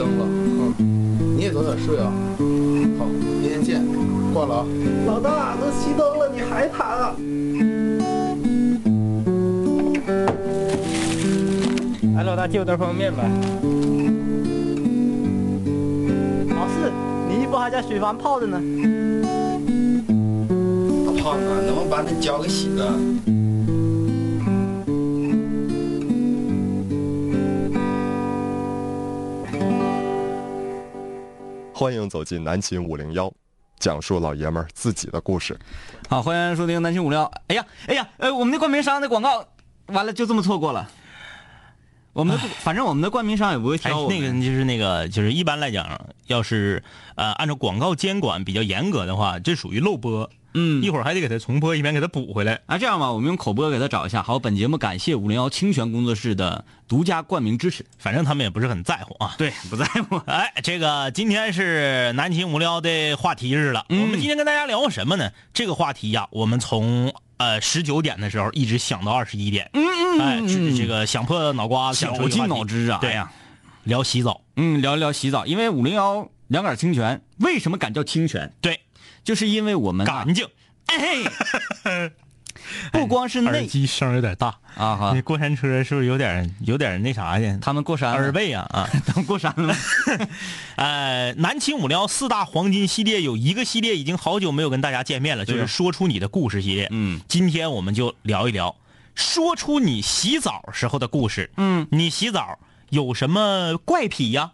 灯了，嗯，你也早点睡啊。好，明天见，挂了啊。老大都熄灯了，你还弹啊？哎，老大借我袋方便面呗。老四，你衣服还在水房泡着呢。大胖子，能不能把那脚给洗了？欢迎走进南秦五零幺，讲述老爷们儿自己的故事。好，欢迎收听南秦五零幺。哎呀，哎呀，呃，我们的冠名商的广告完了就这么错过了。我们的反正我们的冠名商也不会哎挑，那个就是那个就是一般来讲，要是呃按照广告监管比较严格的话，这属于漏播。嗯一会儿还得给他重播一遍，给他补回来。啊，这样吧，我们用口播给他找一下。好，本节目感谢五零幺清泉工作室的独家冠名支持。反正他们也不是很在乎啊。对，不在乎。哎，这个今天是南秦无聊的话题日了。嗯我们今天跟大家聊什么呢？这个话题呀、我们从呃十九点的时候一直想到二十一点。嗯嗯哎，这这个想破脑瓜子，想出绞尽脑汁啊！对哎呀，聊洗澡。嗯，聊一聊洗澡，因为五零幺两杆清泉为什么敢叫清泉？对，就是因为我们啊干净。哎，不光是内耳机声有点大啊哈那，过山车是不是有点有点那啥呀？他们过山了耳背啊啊！他们过山了吗？呃，南秦五聊四大黄金系列有一个系列已经好久没有跟大家见面了，就是说出你的故事系列。嗯，今天我们就聊一聊，说出你洗澡时候的故事。嗯，你洗澡有什么怪癖呀？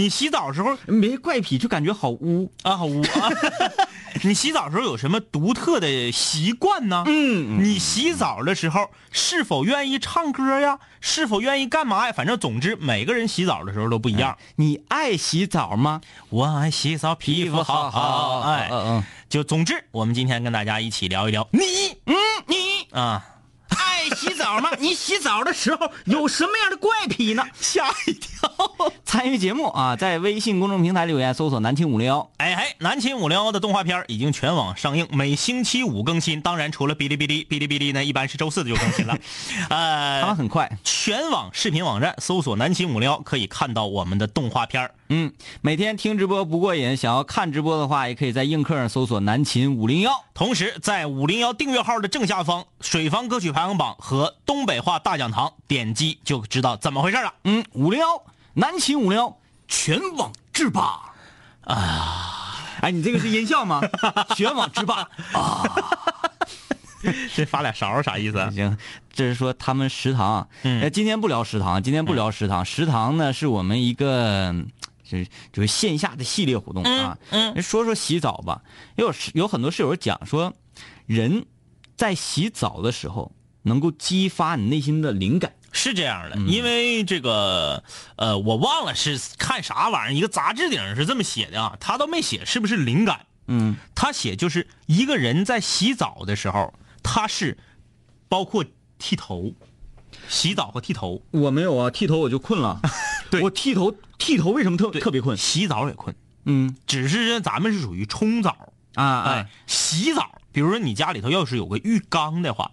你洗澡时候没怪癖，就感觉好污。啊，好污啊！你洗澡时候有什么独特的习惯呢？嗯你洗澡的时候是否愿意唱歌呀？是否愿意干嘛呀？反正总之，每个人洗澡的时候都不一样。你爱洗澡吗？我爱洗澡，皮肤好好。哎，嗯嗯，就总之，我们今天跟大家一起聊一聊你，嗯，你啊，爱洗澡吗？你洗澡的时候有什么样的怪癖呢？吓一跳。参与节目啊，在微信公众平台留言搜索“南秦五零幺哎嘿，南秦五零幺的动画片已经全网上映，每星期五更新。当然，除了哔哩哔哩，哔哩哔哩呢一般是周四就更新了。”，呃，他们很快。全网视频网站搜索“南秦五零幺”可以看到我们的动画片嗯，每天听直播不过瘾，想要看直播的话，也可以在映客上搜索“南秦五零幺同时，在五零幺订阅号的正下方，水房歌曲排行榜和东北话大讲堂，点击就知道怎么回事了。”。嗯，五零幺，南秦五零幺，全网制霸啊！哎，你这个是音效吗？全网制霸啊！这发俩勺啥意思啊？行，这是说他们食堂啊。嗯呃，今天不聊食堂，今天不聊食堂。食堂呢是我们一个，就是就是线下的系列活动啊。嗯说说洗澡吧，有有很多室友讲说，人在洗澡的时候能够激发你内心的灵感。是这样的，因为这个，呃，我忘了是看啥玩意儿，一个杂志顶上是这么写的啊，他都没写是不是灵感，嗯。他写就是一个人在洗澡的时候，他是包括剃头，洗澡和剃头，我没有啊，剃头我就困了。对。我剃头剃头为什么特特别困？洗澡也困，嗯。只是咱们是属于冲澡，啊哎啊，，洗澡，比如说你家里头要是有个浴缸的话，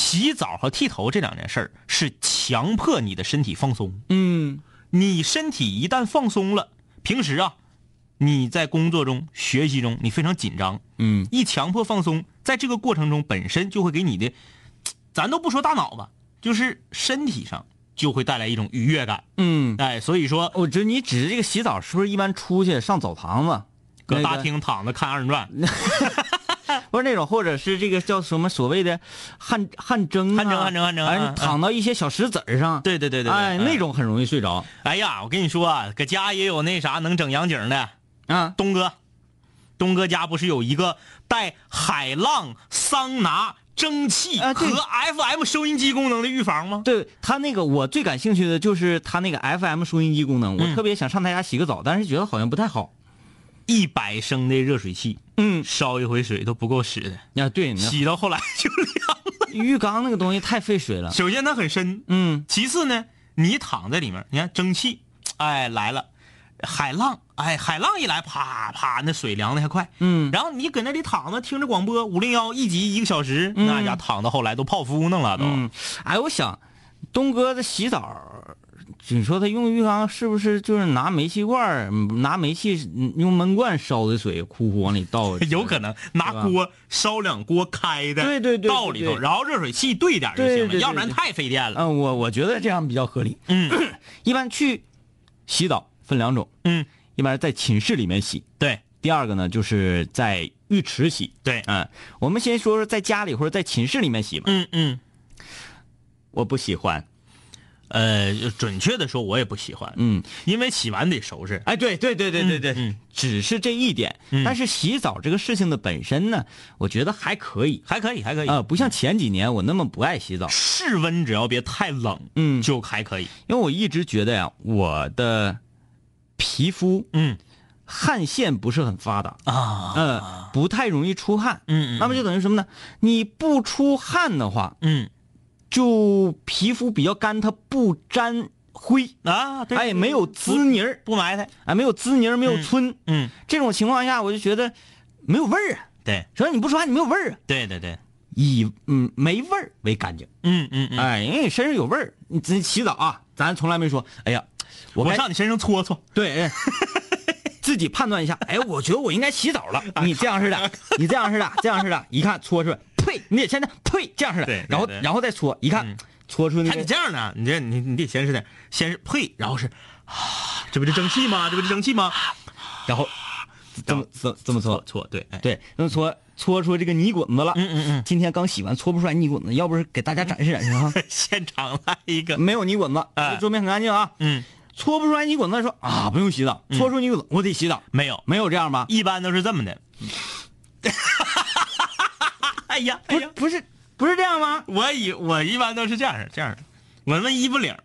洗澡和剃头这两件事儿是强迫你的身体放松。嗯你身体一旦放松了，平时啊，你在工作中、学习中你非常紧张，嗯一强迫放松，在这个过程中本身就会给你的，咱都不说大脑吧，就是身体上就会带来一种愉悦感。嗯，哎，所以说我觉得你指着这个洗澡是不是一般出去上澡堂子？搁大厅躺着看二人转，不是那种，或者是这个叫什么所谓的汗汗蒸、啊、汗蒸汗蒸汗蒸哎，躺到一些小石子儿上，对对对对对哎，嗯那种很容易睡着哎呀，我跟你说啊，搁家也有那啥能整洋景的，啊。东哥，东哥家不是有一个带海浪、桑拿、蒸汽和 FM 收音机功能的浴房吗？对他那个，我最感兴趣的就是他那个 FM 收音机功能，我嗯特别想上他家洗个澡，但是觉得好像不太好。一百升的热水器，嗯，烧一回水都不够使的，啊，对，洗到后来就凉了。浴缸那个东西太费水了。首先它很深，嗯，其次呢，你躺在里面，你看蒸汽，哎来了，海浪，哎海浪一来，啪啪，那水凉的还快，嗯然后你搁那里躺着听着广播，五零幺一集一个小时，那家躺到后来都泡芙弄了都。嗯，哎，我想东哥的洗澡你说他用浴缸是不是就是拿煤气罐拿煤气嗯用闷罐烧的水，呼呼往里倒？有可能拿锅烧两锅开的，对对对对倒里头，然后热水器兑点就行了，要不然太费电了。嗯，我我觉得这样比较合理。嗯 一般去洗澡分两种，嗯，一般是在寝室里面洗，对第二个呢就是在浴池洗。对，嗯，我们先说说在家里或者在寝室里面洗吧。嗯嗯，我不喜欢。呃，准确的说，我也不喜欢，嗯，因为洗完得收拾。哎，对对对对对对，嗯嗯。只是这一点。嗯。但是洗澡这个事情的本身呢，我觉得还可以。还可以，还可以。啊、不像前几年我那么不爱洗澡。室温只要别太冷，嗯。就还可以。因为我一直觉得呀，我的皮肤嗯。汗腺不是很发达，啊，嗯、不太容易出汗。嗯嗯那么就等于什么呢？你不出汗的话，嗯就皮肤比较干，它不沾灰，啊，对，哎，没有滋泥儿，不埋汰。哎，没有滋泥儿，没有皴。嗯，这种情况下，我就觉得没有味儿啊。对所以你不说话，你没有味儿啊。对对对，以嗯没味儿为干净，嗯嗯嗯，哎，因为你身上有味儿，你自己洗澡啊，咱从来没说，哎呀，我上你身上搓搓。对，哎 自己判断一下，哎，我觉得我应该洗澡了。你这样似的，你这样似的，这样似的，一看搓出来，呸，你得先这呸，这样似的，然后然后再搓，一看、嗯搓出那看你个，这样呢，你这你你得先是的，先是呸，然后是啊，这不是蒸汽吗？这不是蒸汽吗？然后这么这这么搓，搓对，哎，对，那么搓搓出这个泥滚子了。嗯嗯嗯，今天刚洗完，搓不出来泥滚子，要不是给大家展示展示啊，现场来一个，没有泥滚子，哎桌面很干净啊。嗯，搓不出来泥滚子，说啊不用洗澡，搓出泥滚子我得洗澡，没有，没有这样吧？一般都是这么的。哎呀，哎不呀，不是不是这样吗？我以我一般都是这样这样的，闻闻衣服领儿。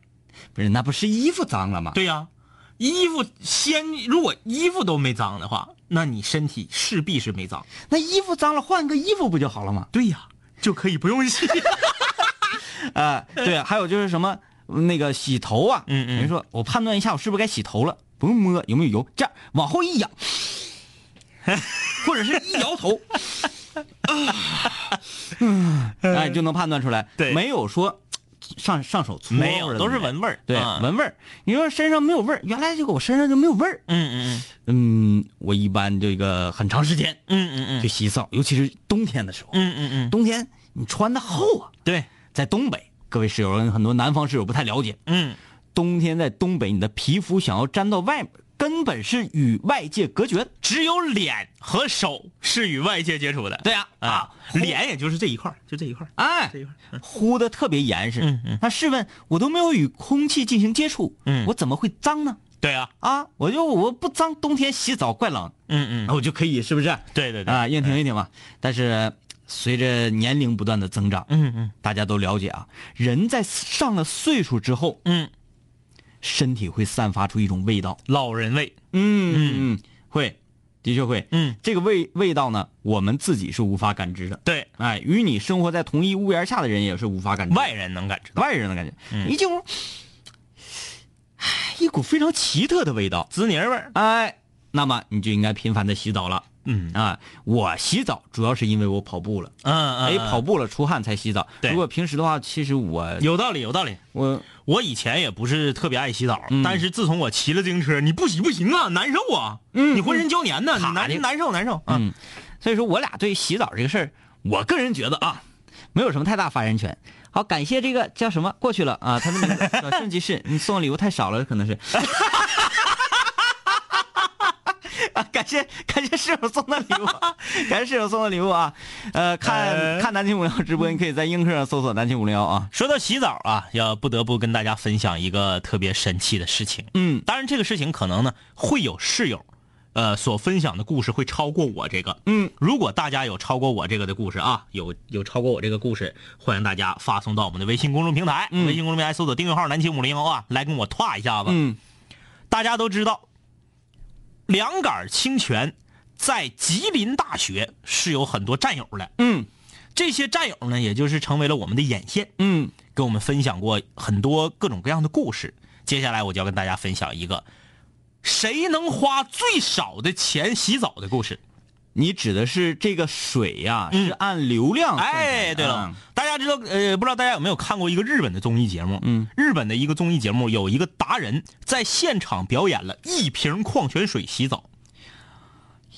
不是，那不是衣服脏了吗？对呀、衣服先如果衣服都没脏的话，那你身体势必是没脏。那衣服脏了，换个衣服不就好了吗？对呀、就可以不用洗。啊、对，还有就是什么那个洗头啊，嗯嗯人说我判断一下我是不是该洗头了，不用摸有没有油，这样往后一仰，或者是一摇头，哎，就能判断出来，对。没有说上上手搓没有，都是闻味儿。对，啊闻味儿。你说身上没有味儿，原来这个我身上就没有味儿。嗯嗯嗯，我一般这个很长时间嗯嗯嗯。去洗澡，尤其是冬天的时候。嗯嗯嗯，冬天你穿的厚啊，对，在东北，各位室友很多南方室友不太了解，嗯。冬天在东北，你的皮肤想要粘到外面，根本是与外界隔绝的。只有脸和手是与外界接触的。对呀、啊，脸也就是这一块就这一块哎这一块儿。呼的特别严实。嗯嗯那试问，我都没有与空气进行接触，嗯我怎么会脏呢？对啊，啊，我就我不脏，冬天洗澡怪冷，嗯那我就可以，是不是？对对对啊，硬挺一挺嘛。但是随着年龄不断的增长，嗯嗯大家都了解啊，人在上了岁数之后，嗯，身体会散发出一种味道。老人味。嗯嗯，会，的确会。嗯，这个味味道呢，我们自己是无法感知的。对，哎，与你生活在同一屋檐下的人也是无法感知。外人能感知到。外人能感觉，嗯一进屋，唉一股非常奇特的味道。滋泥味儿。哎，那么你就应该频繁的洗澡了。嗯啊，我洗澡主要是因为我跑步了，嗯哎，跑步了出汗才洗澡。对如果平时的话，其实我有道理，有道理。我我以前也不是特别爱洗澡，嗯但是自从我骑了自行车，你不洗不行啊，难受啊，嗯你浑身胶黏的难难受难受啊。嗯，所以说我俩对洗澡这个事儿，我个人觉得啊，没有什么太大发言权。好，感谢这个叫什么过去了啊，他的名字小顺其事，你送的礼物太少了，可能是。啊，感谢感谢室友送的礼物，感谢室友送的礼物啊！呃，看、呃看南青五零幺直播，你可以在映客上搜索南青五零幺啊。说到洗澡啊，要不得不跟大家分享一个特别神奇的事情。嗯当然这个事情可能呢会有室友，呃所分享的故事会超过我这个。嗯，如果大家有超过我这个的故事啊，有有超过我这个故事，欢迎大家发送到我们的微信公众平台，嗯微信公众平台搜索订阅号南秦五零幺啊，来跟我歘一下子。嗯大家都知道，两杆清泉在吉林大学是有很多战友的。嗯这些战友呢，也就是成为了我们的眼线，嗯跟我们分享过很多各种各样的故事。接下来我就要跟大家分享一个谁能花最少的钱洗澡的故事。你指的是这个水呀、嗯是按流量。哎，对了啊，大家知道呃，不知道大家有没有看过一个日本的综艺节目？嗯，日本的一个综艺节目有一个达人在现场表演了一瓶矿泉水洗澡，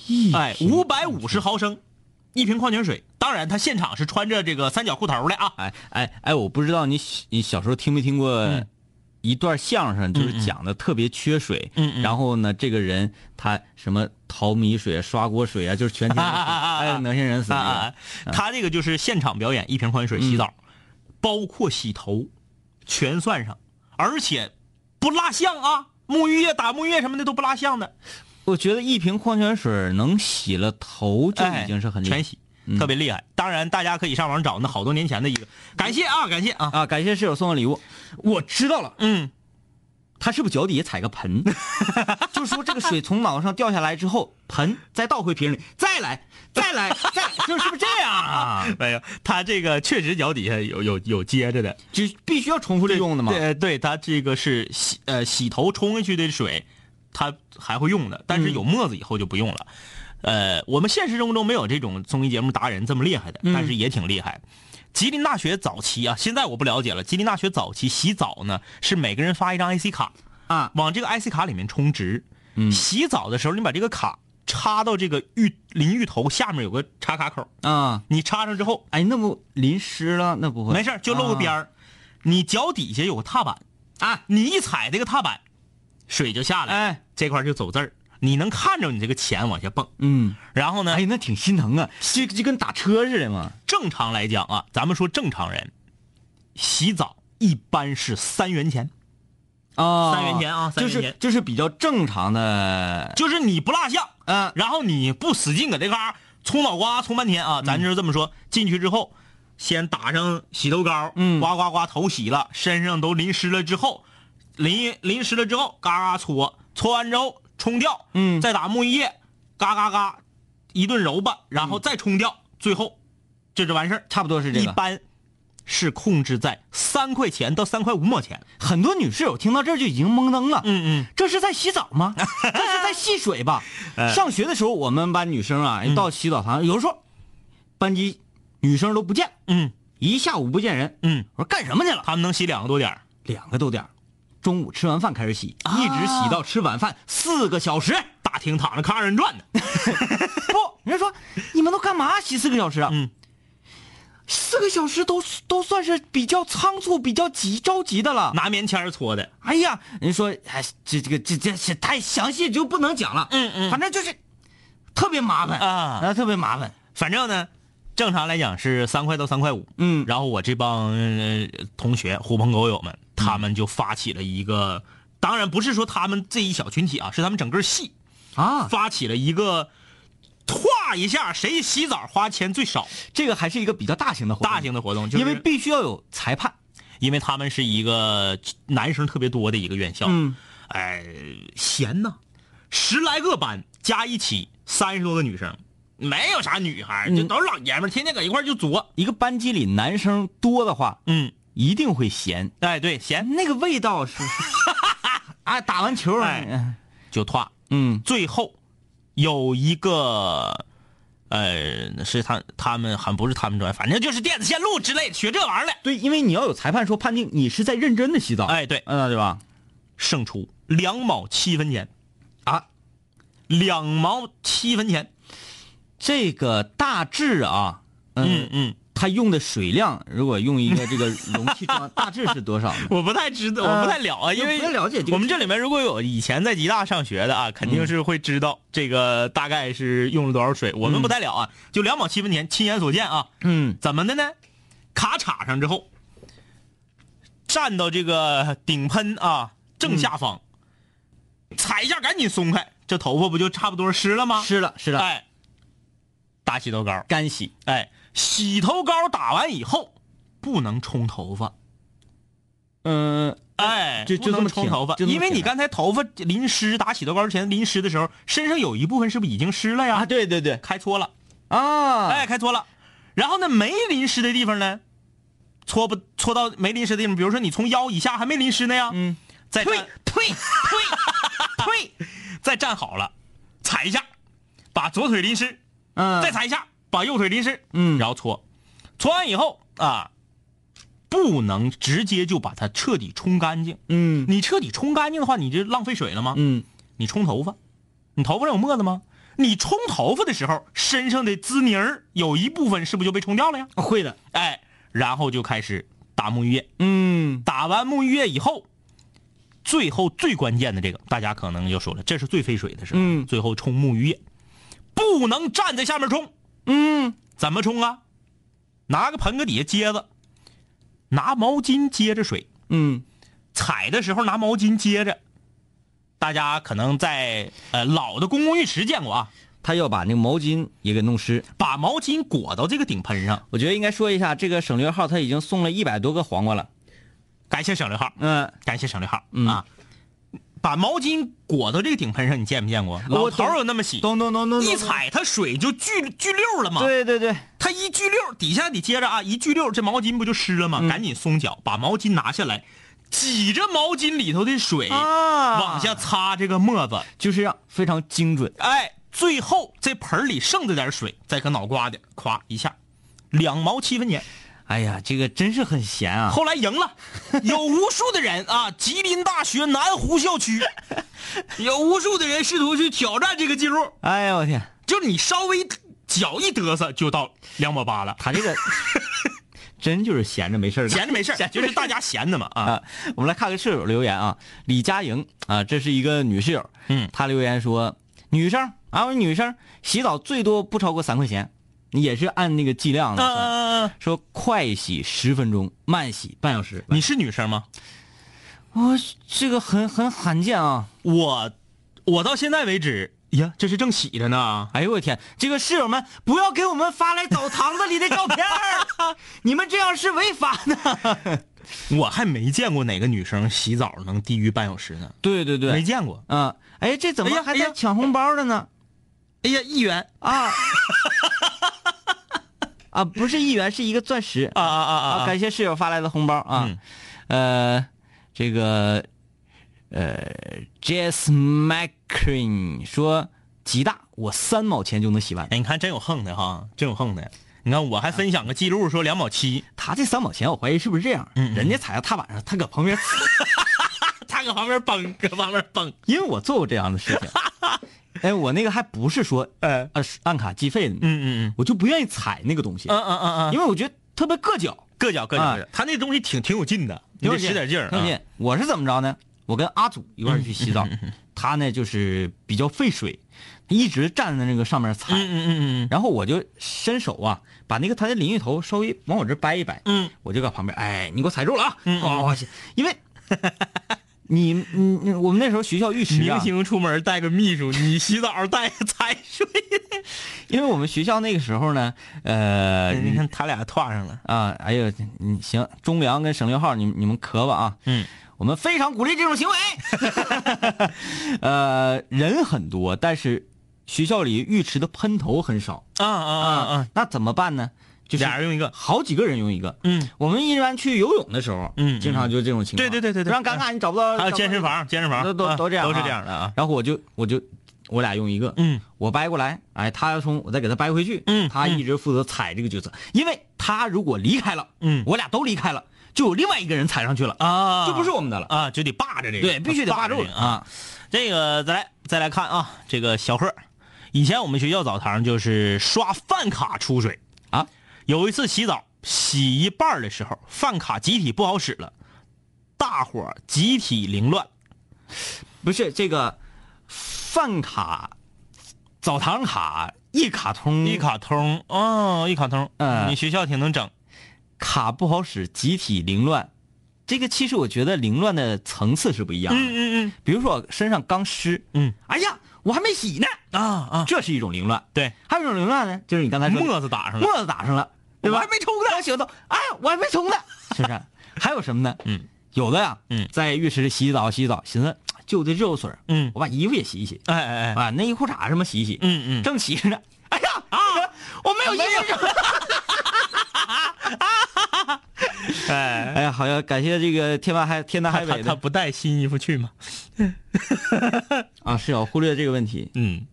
一哎，五百五十毫升，一瓶矿泉水。当然，他现场是穿着这个三角裤头的啊。哎哎哎，我不知道你你小时候听没听过嗯一段相声，就是讲的特别缺水，嗯嗯。然后呢，这个人他什么淘米水啊、刷锅水啊，就是全天 哎恶心人死那个。啊，他这个就是现场表演一瓶矿泉水洗澡，包括洗头，全算上，而且不落相啊，沐浴液、打沐浴液什么的都不落相的，我觉得一瓶矿泉水能洗了头就已经是很厉害。哎全洗，特别厉害。当然，大家可以上网找那好多年前的一个，感谢啊，感谢啊，啊！感谢室友送的礼物，我知道了，嗯，他是不是脚底下踩个盆？就是说这个水从脑上掉下来之后，盆再倒回瓶里，再来，再来，再来，就是是不是这样啊？没有，他这个确实脚底下有有有接着的，就必须要重复利用的嘛。对，对，它这个是洗呃洗头冲下去的水，他还会用的，但是有沫子以后就不用了。呃，我们现实生活中没有这种综艺节目达人这么厉害的，但是也挺厉害。吉林大学早期啊，现在我不了解了。吉林大学早期洗澡呢，是每个人发一张 IC 卡啊，往这个 IC 卡里面充值。嗯，洗澡的时候，你把这个卡插到这个浴淋浴头下面有个插卡口，啊，你插上之后，哎，那不淋湿了？那不会？没事就露个边儿。你脚底下有个踏板啊，你一踩这个踏板，水就下来，哎，这块儿就走字儿，你能看着你这个钱往下蹦。嗯，然后呢，哎，那挺心疼啊，就就跟打车似的嘛。正常来讲啊，咱们说正常人洗澡一般是三元钱，啊，三元钱啊三就是元钱。就是比较正常的，就是你不落下，嗯。然后你不使劲搁这嘎冲脑瓜冲半天啊，咱就这么说，进去之后先打上洗头膏，嗯。呱呱呱头洗了，身上都淋湿了之后，淋淋湿了之后，嘎嘎搓，搓完之后冲掉，嗯再打沐浴液，嘎嘎嘎一顿揉吧，然后再冲掉，最后这就完事儿。差不多是这个。一般是控制在三块钱到三块五毛钱。很多女室友听到这儿就已经懵登了。嗯嗯，这是在洗澡吗？这是在戏水吧？哎 上学的时候，我们班女生啊，一到洗澡堂，有的时候班级女生都不见，嗯一下午不见人。嗯，我说干什么去了？他们能洗两个多点儿两个多点儿中午吃完饭开始洗，一直洗到吃晚饭，四个小时。大厅躺着看二人转呢。不，人家说你们都干嘛洗四个小时啊？嗯，四个小时都都算是比较仓促、比较急着急的了。拿棉签儿搓的。哎呀，人说哎，这这个这这这太详细就不能讲了。嗯嗯反正就是特别麻烦啊特别麻烦。反正呢，正常来讲是三块到三块五。嗯然后我这帮、呃同学狐朋狗友们，他们就发起了一个，当然不是说他们这一小群体啊，是他们整个系啊，发起了一个，歘一下谁洗澡花钱最少，这个还是一个比较大型的活动，大型的活动，就是因为必须要有裁判。因为他们是一个男生特别多的一个院校，嗯，哎，闲呐，十来个班加一起三十多个女生，没有啥女孩，就都是老爷们儿，天天搁一块儿就作。一个班级里男生多的话，嗯，一定会咸，哎，对，咸。那个味道是 啊，打完球哎就歘。嗯。最后有一个，呃，是他他们还不是他们专业，反正就是电子线路之类的，学这玩意儿的。对，因为你要有裁判说判定你是在认真的洗澡，哎，对，嗯，对吧？胜出两毛七分钱。啊，两毛七分钱。这个大致啊，嗯嗯，他用的水量，如果用一个这个容器装，大致是多少呢？我不太知道，我不太了啊，因为不太了解我们这里面如果有以前在吉大上学的啊，肯定是会知道这个大概是用了多少水。我们不太了啊，就两毛七分钱，亲眼所见啊。嗯，怎么的呢？卡插上之后，站到这个顶喷啊正下方，踩一下赶紧松开，这头发不就差不多湿了吗？湿了，湿了，哎，打洗头膏，干洗。哎，洗头膏打完以后不能冲头发，嗯，哎，就就这么冲头发，因为你刚才头发淋湿，打洗头膏之前淋湿的时候，身上有一部分是不是已经湿了呀？啊，对对对，开搓了，啊，哎，开搓了。然后呢，没淋湿的地方呢，搓不搓到没淋湿的地方，比如说你从腰以下还没淋湿呢呀，嗯，再退站退退退，再站好了，踩一下，把左腿淋湿，嗯再踩一下，把右腿淋湿，嗯然后搓，搓完以后啊，不能直接就把它彻底冲干净。嗯你彻底冲干净的话，你就浪费水了吗？嗯，你冲头发，你头发上有沫子吗？你冲头发的时候，身上的滋泥儿有一部分是不是就被冲掉了呀？会的。哎，然后就开始打沐浴液，嗯打完沐浴液以后，最后最关键的这个，大家可能就说了，这是最费水的时候。嗯最后冲沐浴液，不能站在下面冲，嗯，怎么冲啊？拿个盆搁底下接着，拿毛巾接着水，嗯踩的时候拿毛巾接着。大家可能在呃老的公共浴池见过啊，他要把那个毛巾也给弄湿。把毛巾裹到这个顶盆上。我觉得应该说一下，这个省略号他已经送了一百多个黄瓜了。感谢省略号，嗯，感谢省略号、嗯啊！把毛巾裹到这个顶盆上，你见没见过？老头有那么洗，咚咚咚咚，一踩它水就聚聚溜了嘛。，对对对，它一聚溜，底下你接着啊，一聚溜，这毛巾不就湿了吗？嗯赶紧松脚，把毛巾拿下来，挤着毛巾里头的水、啊往下擦这个沫子。就是让非常精准。哎，最后这盆里剩这点水，再搁脑瓜顶咵一下，两毛七分钱。哎呀，这个真是很闲啊！后来赢了，有无数的人啊，吉林大学南湖校区，有无数的人试图去挑战这个记录，哎呀，我天，就是你稍微脚一嘚瑟就到两毛八了，他这个 真就是闲着没事儿闲着没事儿就是大家闲的嘛啊。啊。我们来看个室友留言啊，李佳莹啊，这是一个女室友，嗯。她留言说，女生啊，我女生洗澡最多不超过三块钱，也是按那个剂量的说快洗十分钟，慢洗半小时。你是女生吗？我这个很很罕见啊！我我到现在为止呀，这是正洗着呢。哎呦我天，这个室友们不要给我们发来澡堂子里的照片儿 你们这样是违法的。我还没见过哪个女生洗澡能低于半小时呢，对对对，没见过。啊，哎，这怎么还在抢红包的呢？哎呀，一元啊 啊，不是一元，是一个钻石啊啊啊啊！啊！感谢室友发来的红包啊嗯，呃，这个呃，Jess McQueen 说极大，我三毛钱就能洗完。哎，你看真有横的哈，真有横的。你看我还分享个记录，说两毛七，他这三毛钱，我怀疑是不是这样？嗯嗯人家踩到踏板上，他搁旁边，他搁旁边蹦，搁旁边蹦。因为我做过这样的事情。哎，我那个还不是说呃，按卡计费的，嗯嗯嗯我就不愿意踩那个东西，嗯嗯嗯嗯，因为我觉得特别硌脚。硌脚硌脚他那东西挺挺有劲的，你得使点劲儿。挺有劲啊。我是怎么着呢？我跟阿祖一块儿去洗澡，他呢就是比较费水，一直站在那个上面踩，嗯嗯嗯嗯然后我就伸手啊，把那个他的淋浴头稍微往我这掰一掰，嗯我就搁旁边，哎，你给我踩住了啊！哦，因为你你你我们那时候学校浴池明啊，星出门带个秘书，你洗澡带个财水。因为我们学校那个时候呢，呃，你看他俩歘上了。啊，哎呦，你行，中粮跟省六号，你们你们磕吧啊！嗯，我们非常鼓励这种行为。呃，人很多，但是学校里浴池的喷头很少啊啊啊啊！那怎么办呢？就是俩人用一个。好几个人用一个。嗯，我们一般去游泳的时候，嗯经常就这种情况。对对对对对。非常尴尬，你找不到。还有健身房，健身房。都都啊都这样啊，都是这样的啊。然后我就我就我俩用一个，嗯。我掰过来，哎，他要从我再给他掰回去，嗯他一直负责踩这个角色，因为他如果离开了，嗯。我俩都离开了，就有另外一个人踩上去了，啊，就不是我们的了，啊，就得霸着这个，对，必须得霸住 这个。啊。啊，这个再来再来看啊，这个小贺，以前我们学校澡堂就是刷饭卡出水。啊，有一次洗澡洗一半的时候，饭卡集体不好使了，大伙儿集体凌乱。不是这个饭卡、澡堂卡、一卡通、一卡通哦，一卡通，嗯。你学校挺能整，卡不好使，集体凌乱。这个其实我觉得凌乱的层次是不一样的。嗯嗯嗯。比如说我身上刚湿，嗯，哎呀，我还没洗呢，嗯啊啊，这是一种凌乱。对，还有一种凌乱呢，就是你刚才说的沫子打上了，沫子打上了，对吧？我还没冲呢我洗完头，哎，我还没冲呢，是不是？还有什么呢？嗯，有的呀，嗯。在浴室里洗澡洗澡，寻思就这热水，嗯。我把衣服也洗一洗，哎哎哎，把，内衣裤衩什么洗一洗，嗯嗯。正洗着。呢，哎呀啊，我没有衣服。哎，哎呀，好像感谢这个天南海天南海北的。他他不带新衣服去吗？啊，是要忽略这个问题。嗯，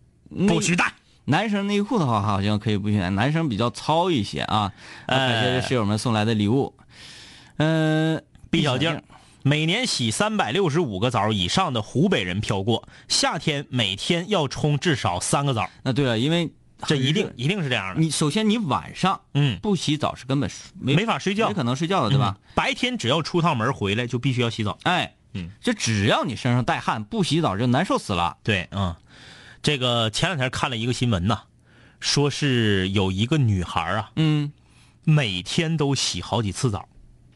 不许带。男生内裤的话，好像可以不选，男生比较糙一些啊。哎感谢室友们送来的礼物。嗯、毕小静，每年洗三百六十五个澡以上的湖北人飘过，夏天每天要冲至少三个澡，那对了，因为这一定一定是这样的。你首先你晚上嗯，不洗澡是根本没没法睡觉没可能睡觉的，对吧？嗯白天只要出趟门回来就必须要洗澡。哎，嗯，这只要你身上带汗，不洗澡就难受死了。对，嗯，这个前两天看了一个新闻呐，说是有一个女孩啊，嗯每天都洗好几次澡，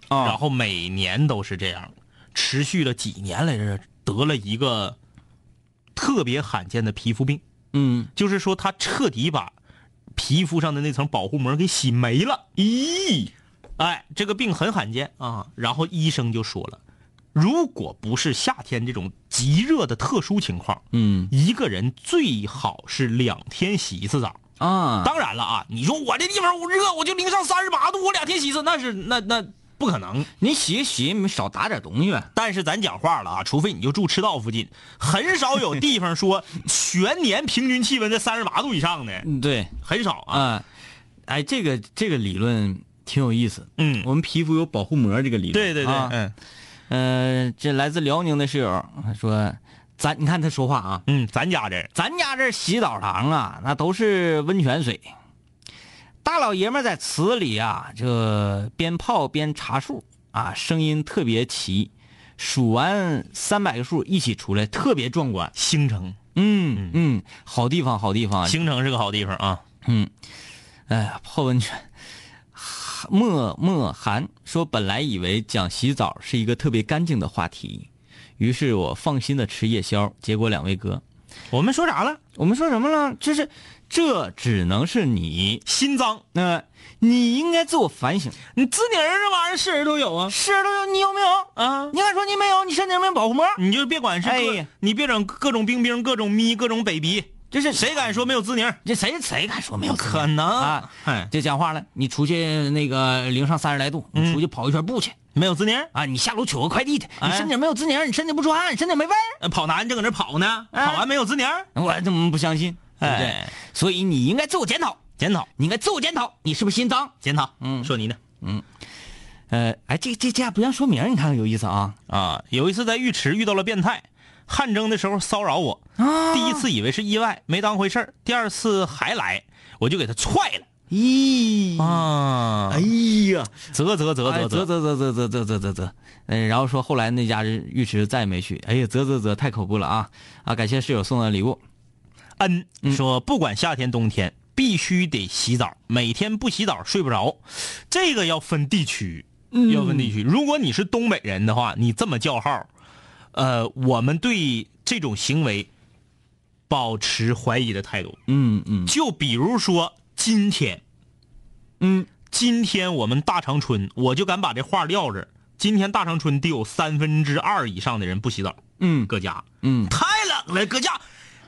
啊，然后每年都是这样，持续了几年来着，得了一个特别罕见的皮肤病，嗯，就是说她彻底把皮肤上的那层保护膜给洗没了。咦，哎，这个病很罕见啊。然后医生就说了，如果不是夏天这种极热的特殊情况，嗯一个人最好是两天洗一次澡。啊，当然了啊，你说我这地方我热，我就零上三十八度，我两天洗一次，那是那那不可能。你洗洗，你少打点东西呗。但是咱讲话了啊，除非你就住赤道附近，很少有地方说全年平均气温在三十八度以上的，嗯，对很少啊。啊，哎，这个这个理论挺有意思。嗯，我们皮肤有保护膜这个理论。对对对，啊嗯呃，这来自辽宁的室友说，咱你看他说话啊，嗯，咱家这咱家这洗澡堂啊，那都是温泉水。大老爷们在池里啊，这边泡边查数啊，声音特别齐，数完三百个数一起出来，特别壮观。兴城，嗯嗯，好地方，好地方。兴城是个好地方啊。嗯哎呀，泡温泉。莫莫寒说：“本来以为讲洗澡是一个特别干净的话题，于是我放心的吃夜宵。结果两位哥，我们说啥了？我们说什么了？就是这只能是你，心脏，那、你应该自我反省。你自己儿这玩意儿是人都有啊是人都有，你有没有？啊！你敢说你没有？你身体上没有保护膜？你就别管是各，哎呀你别整各种冰冰、各种咪、各种 baby，这是谁敢说没有滋宁儿？这谁谁敢说没有？可能啊！哎，这讲话了，你出去那个零上三十来度，你出去跑一圈步去、没有滋宁儿，啊！你下楼取个快递去，你哎身体没有滋宁，你身体不出汗，你身体没味儿。呃跑男正搁那跑呢，哎跑完没有滋宁儿，我怎么不相信？对不对？哎所以你应该自我检讨，检讨你应该自我检讨，你是不是心脏？检讨。嗯说你呢？呃，哎，这这这还不让说名儿，你看看有意思啊！啊，有一次在浴池遇到了变态，汗蒸的时候骚扰我，啊。第一次以为是意外，没当回事儿第二次还来，我就给他踹了。咦，啊。哎呀，啧啧啧哎啧。啧啧，啧啧啧啧啧啧啧，嗯，然后说后来那家浴池再也没去，哎呀，啧啧啧，太恐怖了啊！啊，感谢室友送的礼物，嗯。说不管夏天冬天必须得洗澡，每天不洗澡睡不着，这个要分地区，要分地区。如果你是东北人的话，你这么叫号，呃，我们对这种行为保持怀疑的态度。嗯嗯。就比如说今天，嗯，今天我们大长春，我就敢把这话撂这儿。今天大长春得有三分之二以上的人不洗澡，嗯。搁家，嗯。太冷了，搁家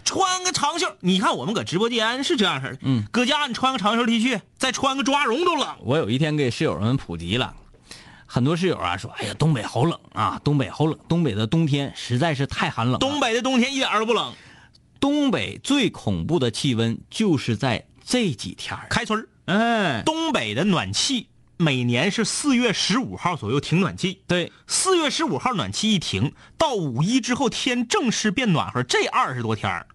穿个长袖。你看我们搁直播间是这样式的，嗯，搁家你穿个长袖 T 恤，再穿个抓绒都冷。我有一天给室友们普及了，很多室友啊说：“哎呀，东北好冷啊，东北好冷，东北的冬天实在是太寒冷。东北的冬天一点都不冷，东北最恐怖的气温就是在这几天儿。开春儿。哎，东北的暖气每年是四月十五号左右停暖气，对，四月十五号暖气一停，到五一之后天正式变暖和，这二十多天儿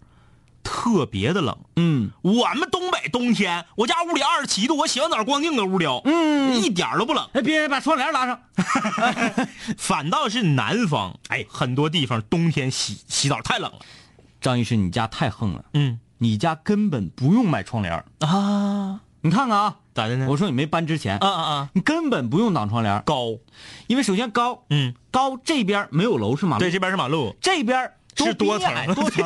特别的冷。嗯。我们东北冬天，我家屋里二十七度，我洗完澡光腚搁屋撩，嗯，一点都不冷。哎，别把窗帘拉上。反倒是南方，哎，很多地方冬天洗洗澡太冷了。张医师，你家太横了，嗯。你家根本不用买窗帘。啊，你看看啊，咋的呢？我说你没搬之前，啊啊啊，你根本不用挡窗帘，高，因为首先高，嗯，高这边没有楼是马路，对，这边是马路，这边都是多层多 层。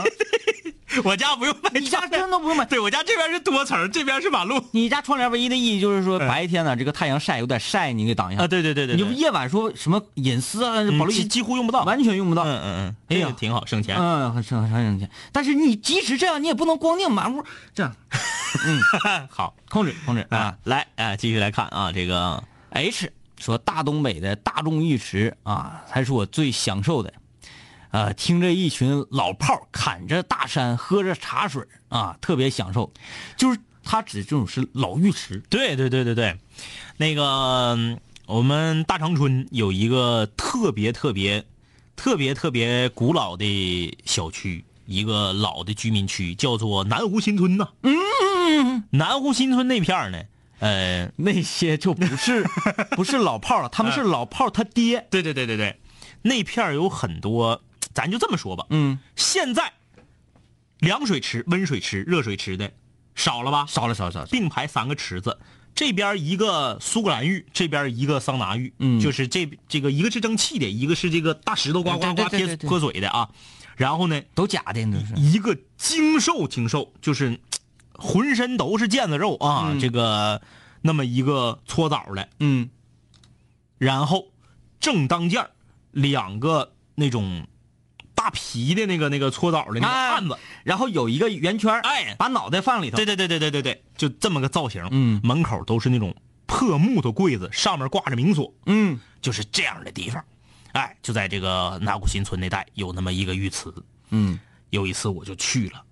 我家不用买你家真的不用买。对我家这边是多层，这边是马路你家窗帘唯一的意义就是说，白天呢这个太阳晒有点晒，你给挡一下。啊，对对对对，对你夜晚说什么隐私啊、保留几几乎用不到。完全用不到。嗯嗯嗯，哎呀这个挺好，省钱。嗯，很省很省钱。但是你即使这样，你也不能光腚满屋这样，嗯好控制控制啊啊。，来啊，继续来看啊，这个 H 说大东北的大众浴池啊，才是我最享受的。呃，听着一群老炮儿砍着大山，喝着茶水啊，特别享受。就是他指的这种是老浴池，对对对对对，那个嗯我们大长春有一个特别特别特别特别古老的小区，一个老的居民区，叫做南湖新村呐。嗯，南湖新村那片儿呢，呃，那些就不是不是老炮儿了，他们是 老炮儿他爹。对对对对对，那片儿有很多，咱就这么说吧，嗯，现在凉水池、温水池、热水池的少了吧？少了少了少了。并排三个池子，这边一个苏格兰浴，这边一个桑拿浴，嗯就是这这个一个是蒸汽的，一个是这个大石头呱呱呱贴泼水的啊。然后呢，都假的，那是。一个精瘦精瘦，就是浑身都是腱子肉啊，嗯这个那么一个搓澡的，嗯然后正当间儿两个那种大皮的那个那个搓澡的那个哎案子，然后有一个圆圈哎把脑袋放里头。对对对对对对对，就这么个造型。嗯门口都是那种破木头柜子，上面挂着明锁，嗯就是这样的地方。哎，就在这个纳古新村那带有那么一个浴池。嗯有一次我就去了，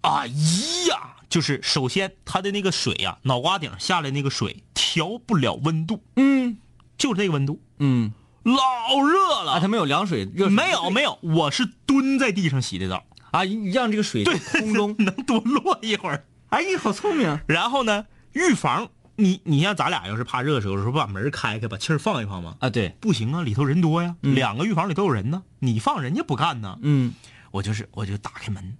哎呀，就是首先它的那个水呀、脑瓜顶下来那个水调不了温度，嗯就是这个温度，嗯老热了。啊，他没有凉水热水没有没有，我是蹲在地上洗的澡，啊，让这个水对，空中。能多落一会儿。哎，你好聪明。然后呢，预防你你像咱俩要是怕热的时候，有时候把门开开，把气儿放一放吗？啊，对，不行啊，里头人多呀，嗯两个浴房里都有人呢，你放人家不干呢。嗯我就是我就打开门，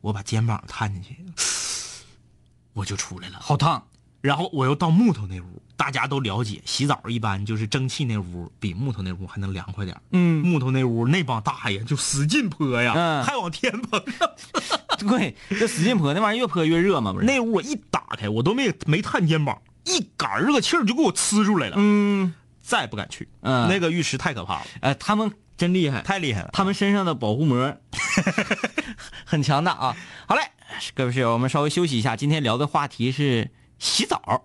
我把肩膀探进去，我就出来了。好烫。然后我又到木头那屋，大家都了解，洗澡一般就是蒸汽那屋比木头那屋还能凉快点嗯，木头那屋那帮大爷就使劲泼呀，嗯还往天棚上。对，这使劲泼，那玩意儿越泼越热嘛，不是？那屋我一打开，我都没没探肩膀，一杆热气儿就给我呲出来了，嗯再不敢去。嗯那个浴池太可怕了，呃，他们真厉害，太厉害了。他们身上的保护膜 很强大啊。好嘞，各位室友，我们稍微休息一下。今天聊的话题是洗澡。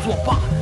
作罢，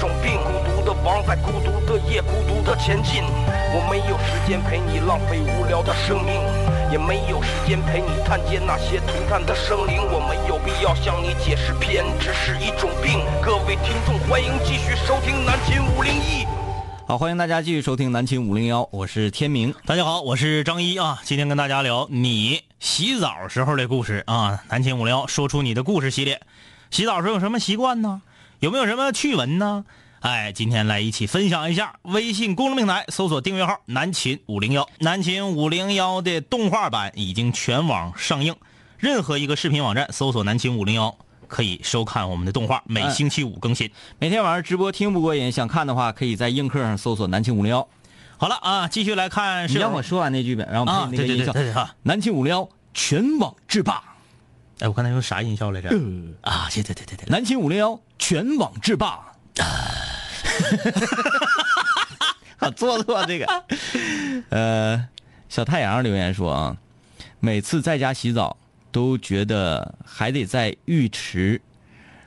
种病。孤独的王在孤独的夜，孤独的前进。我没有时间陪你浪费无聊的生命，也没有时间陪你探见那些涂炭的生灵。我没有必要向你解释偏执是一种病。各位听众，欢迎继续收听南秦五零一。好，欢迎大家继续收听南秦五零幺，我是天明。大家好，我是张一啊，今天跟大家聊你洗澡时候的故事啊。南秦五零幺说出你的故事系列，洗澡时候有什么习惯呢？有没有什么趣闻呢？哎，今天来一起分享一下。微信公众平台搜索订阅号“南秦五零幺”，南秦五零幺的动画版已经全网上映。任何一个视频网站搜索“南秦五零幺”，可以收看我们的动画，每星期五更新。每天晚上直播听不过瘾，想看的话，可以在映客上搜索“南秦五零幺好了啊，继续来看”。你是让我说完那剧本，然后啊，对对配那个音效。对对对啊！南秦五零幺全网制霸，哎，我刚才用啥音效来着？啊，对对对对对，南秦五零幺全网制霸。啊，做做这个。呃，小太阳留言说啊，每次在家洗澡都觉得还得在浴池，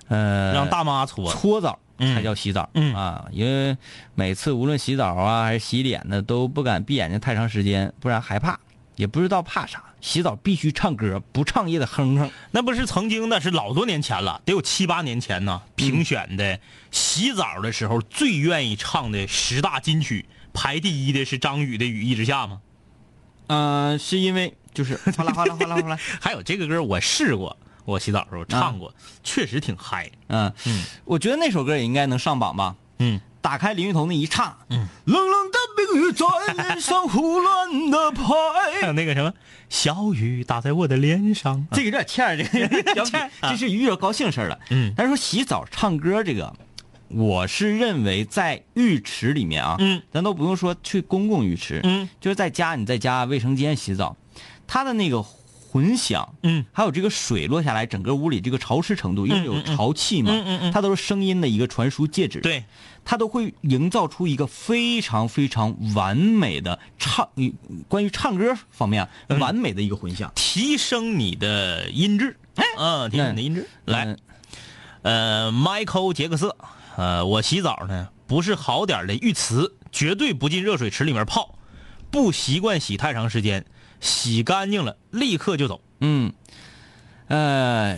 呃，让大妈搓。搓澡嗯才叫洗澡、嗯啊，因为每次无论洗澡啊还是洗脸呢，都不敢闭眼睛太长时间，不然害怕也不知道怕啥，洗澡必须唱歌，不唱也得哼哼。那不是曾经的，是老多年前了，得有七八年前呢。评选的洗澡的时候最愿意唱的十大金曲，排第一的是张宇的《雨一直下》吗？嗯、是因为就是哗啦哗啦哗啦哗啦，还有这个歌我试过，我洗澡的时候唱过，确实挺嗨。嗯嗯我觉得那首歌也应该能上榜吧。嗯，打开淋浴头那一唱，嗯，冷冷的冰雨在脸上胡乱的拍。还有那个什么，小雨打在我的脸上，这个有点欠，这个 有点欠，这是遇着高兴事儿了。嗯。但是说洗澡唱歌这个，我是认为在浴池里面啊，嗯，咱都不用说去公共浴池，嗯，就是在家你在家卫生间洗澡，它的那个混响，嗯，还有这个水落下来，整个屋里这个潮湿程度，因为有潮气嘛，嗯嗯嗯。它都是声音的一个传输介质，，对，它都会营造出一个非常非常完美的唱，嗯关于唱歌方面完美的一个混响。提升你的音质，嗯，提升你的音质。来嗯，呃，Michael 杰克斯，呃，我洗澡呢不是好点儿的浴池，绝对不进热水池里面泡，不习惯洗太长时间，洗干净了立刻就走。嗯，呃，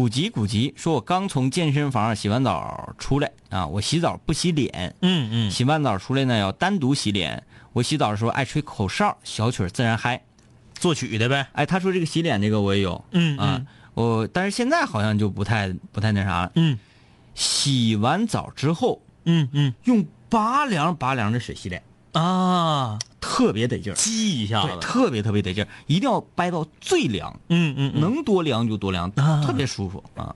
古籍古籍说，我刚从健身房洗完澡出来啊，我洗澡不洗脸，嗯嗯，洗完澡出来呢要单独洗脸。我洗澡的时候爱吹口哨，小曲儿自然嗨。作曲的呗。哎，他说这个洗脸这个我也有，嗯啊，我但是现在好像就不太不太那啥了。嗯洗完澡之后嗯嗯用拔凉拔凉的水洗脸，啊，特别得劲儿，激一下对，子。特别特别得劲儿，一定要掰到最凉，嗯嗯嗯，能多凉就多凉，啊特别舒服啊。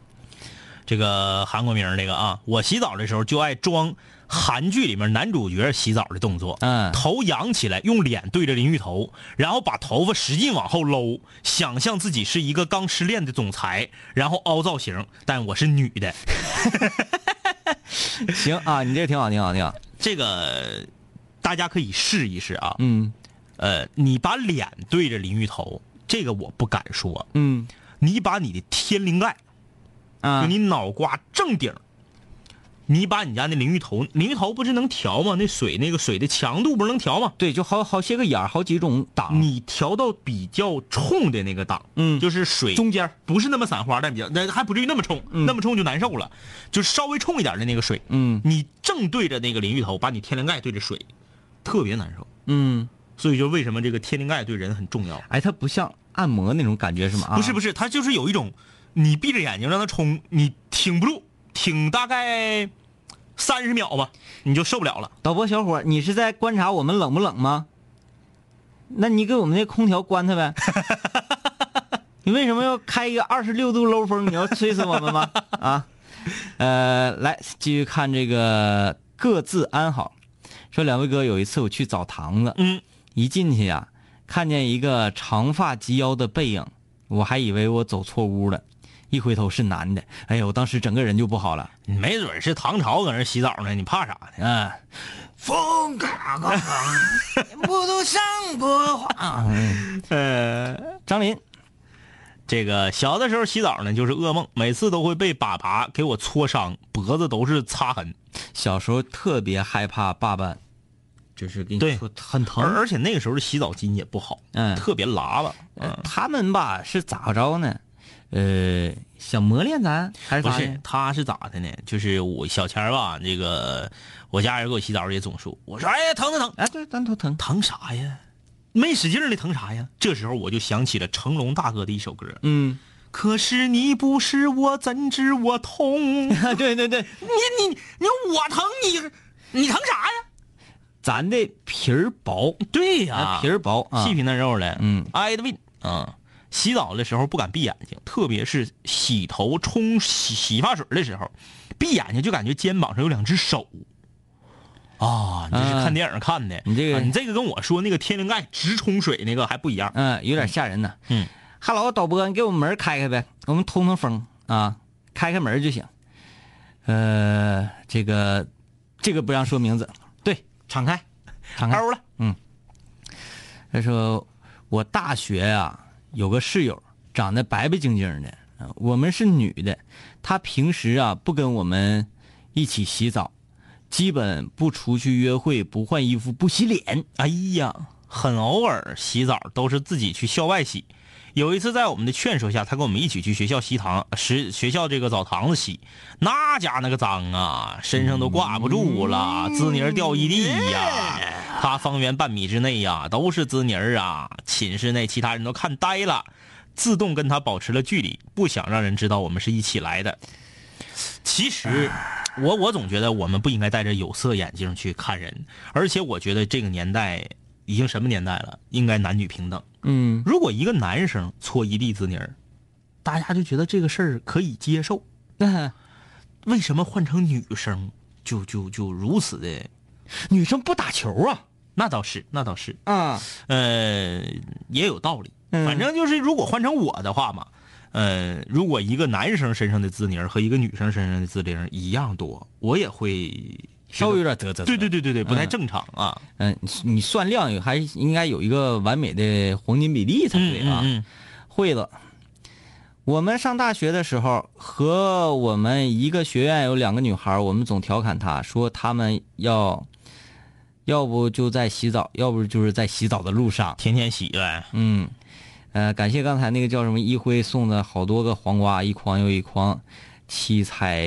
这个韩国名儿那个啊，我洗澡的时候就爱装韩剧里面男主角洗澡的动作，嗯头仰起来，用脸对着淋浴头，然后把头发使劲往后搂，想象自己是一个刚失恋的总裁，然后凹造型，但我是女的。行啊，你这个挺好，挺好，挺好。这个大家可以试一试啊。嗯。呃，你把脸对着淋浴头，这个我不敢说。嗯。你把你的天灵盖，啊，就你脑瓜正顶，你把你家那淋浴头，淋浴头不是能调吗？那水那个水的强度不是能调吗？对，就好好些个眼儿，好几种档，你调到比较冲的那个档，嗯。就是水中间儿。不是那么散花，但比较那还不至于那么冲，嗯。那么冲就难受了，就是稍微冲一点的那个水，嗯。你正对着那个淋浴头，把你天灵盖对着水，特别难受。嗯，所以就为什么这个天灵盖对人很重要？哎，它不像按摩那种感觉是吗？啊，不是不是，它就是有一种，你闭着眼睛让它冲，你挺不住，挺大概三十秒吧，你就受不了了。导播小伙，你是在观察我们冷不冷吗？那你给我们那空调关它呗。你为什么要开一个二十六度漏风？你要吹死我们吗？啊，呃，来继续看这个各自安好。说两位哥，有一次我去澡堂子，嗯，一进去呀、看见一个长发及腰的背影，我还以为我走错屋了，一回头是男的，哎呦，我当时整个人就不好了。没准是唐朝搁那洗澡呢，你怕啥呢？嗯，风嘎嘎嘎，不都上过花。呃，张林，这个小的时候洗澡呢，就是噩梦，每次都会被粑粑给我搓伤，脖子都是擦痕。小时候特别害怕爸爸，就是给你对很疼。而而且那个时候的洗澡巾也不好，嗯特别喇叭。呃他们吧是咋着呢？呃，想磨练咱还是不是咋的？，他是咋的呢？就是我小前儿吧，这个我家人给我洗澡也总说，我说哎呀疼疼疼，哎，对，咱头疼。疼啥呀？没使劲儿的疼啥呀？这时候我就想起了成龙大哥的一首歌，嗯，可是你不是我，怎知我痛？你 对对对，你你你我疼你，你疼啥呀？咱的 皮儿薄，对呀、啊皮儿薄啊。细皮嫩肉的，嗯挨得病啊。洗澡的时候不敢闭眼睛，特别是洗头、冲洗洗发水的时候，闭眼睛就感觉肩膀上有两只手。啊，你这是看电影看的？你这个啊你这个跟我说那个天灵盖直冲水那个还不一样。嗯，有点吓人呢。嗯，Hello，导播，你给我们门开开呗，我们通通风啊，开开门就行。呃，这个这个不让说名字，对，敞开，敞开。欧了，他说我大学啊有个室友长得白白净净的，呃我们是女的，她平时啊不跟我们一起洗澡，基本不出去约会，不换衣服，不洗脸。哎呀，很偶尔洗澡都是自己去校外洗。有一次在我们的劝说下，他跟我们一起去学校洗堂，实学校这个澡堂子洗，那家那个脏啊，身上都挂不住了，滋泥儿掉一地呀。他方圆半米之内呀，都是滋泥儿啊。寝室内其他人都看呆了，自动跟他保持了距离，不想让人知道我们是一起来的。其实，我我总觉得我们不应该戴着有色眼镜去看人，而且我觉得这个年代已经什么年代了，应该男女平等。嗯如果一个男生搓一地子泥儿，大家就觉得这个事儿可以接受。那为什么换成女生就就就如此的？女生不打球啊那倒是，那倒是，啊，呃，也有道理。嗯反正就是，如果换成我的话嘛，呃，如果一个男生身上的字泥儿和一个女生身上的字泥一样多，我也会稍微有点嘚瑟。对对对对对，不太嗯正常啊。嗯，你你算量有还应该有一个完美的黄金比例才对啊。嗯嗯会了。我们上大学的时候，和我们一个学院有两个女孩，我们总调侃她说她们要，要不就在洗澡，要不就是在洗澡的路上。天天洗呗。嗯，呃，感谢刚才那个叫什么一辉送的好多个黄瓜，一筐又一筐。七彩